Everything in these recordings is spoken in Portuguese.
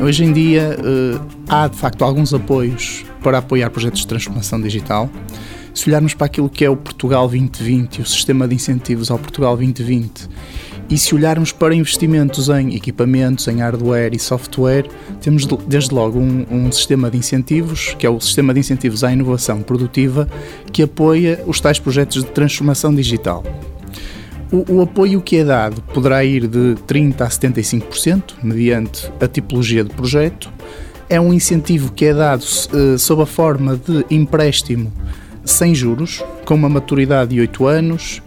hoje em dia uh, há de facto alguns apoios para apoiar projetos de transformação digital. Se olharmos para aquilo que é o Portugal 2020 o sistema de incentivos ao Portugal 2020 e se olharmos para investimentos em equipamentos, em hardware e software, temos desde logo um, um, sistema de incentivos, que é o sistema de incentivos à inovação produtiva, que apoia os tais projetos de transformação digital. O, o apoio que é dado poderá ir de 30% a 75%, mediante a tipologia de projeto. É um incentivo que é dado uh, sob a forma de empréstimo sem juros, com uma maturidade de 8 anos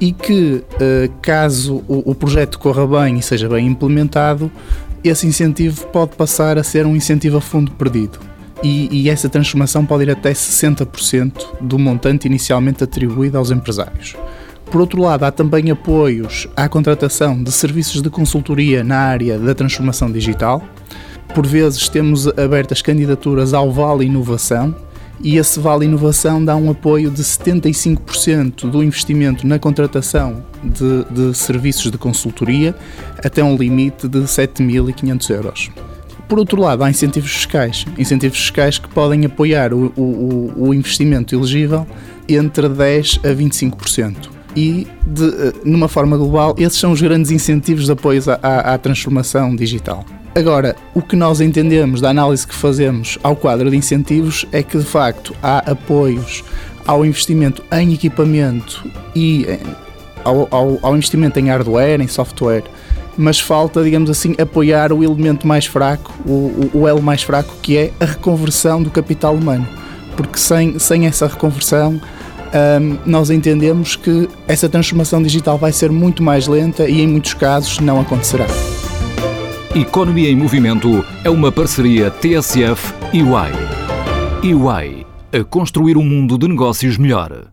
e que, uh, caso o, o projeto corra bem e seja bem implementado, esse incentivo pode passar a ser um incentivo a fundo perdido. E, e, essa transformação pode ir até 60% do montante inicialmente atribuído aos empresários. Por outro lado, há também apoios à contratação de serviços de consultoria na área da transformação digital. Por vezes temos abertas candidaturas ao Vale Inovação e esse Vale Inovação dá um apoio de 75% do investimento na contratação de, de serviços de consultoria até um limite de 7.500 euros. Por outro lado, há incentivos fiscais, incentivos fiscais que podem apoiar o, o, o investimento elegível entre 10% a 25% e, de, eh, numa forma global, esses são os grandes incentivos de apoio à, à, transformação digital. Agora, o que nós entendemos da análise que fazemos ao quadro de incentivos é que, de facto, há apoios ao investimento em equipamento e eh, ao, ao, ao investimento em hardware, em software, mas falta, digamos assim, apoiar o elemento mais fraco, o, o, o elo mais fraco, que é a reconversão do capital humano. Porque sem, sem essa reconversão, um, nós entendemos que essa transformação digital vai ser muito mais lenta e, em muitos casos, não acontecerá. Economia em Movimento é uma parceria TSF e UI. UI a construir um mundo de negócios melhor.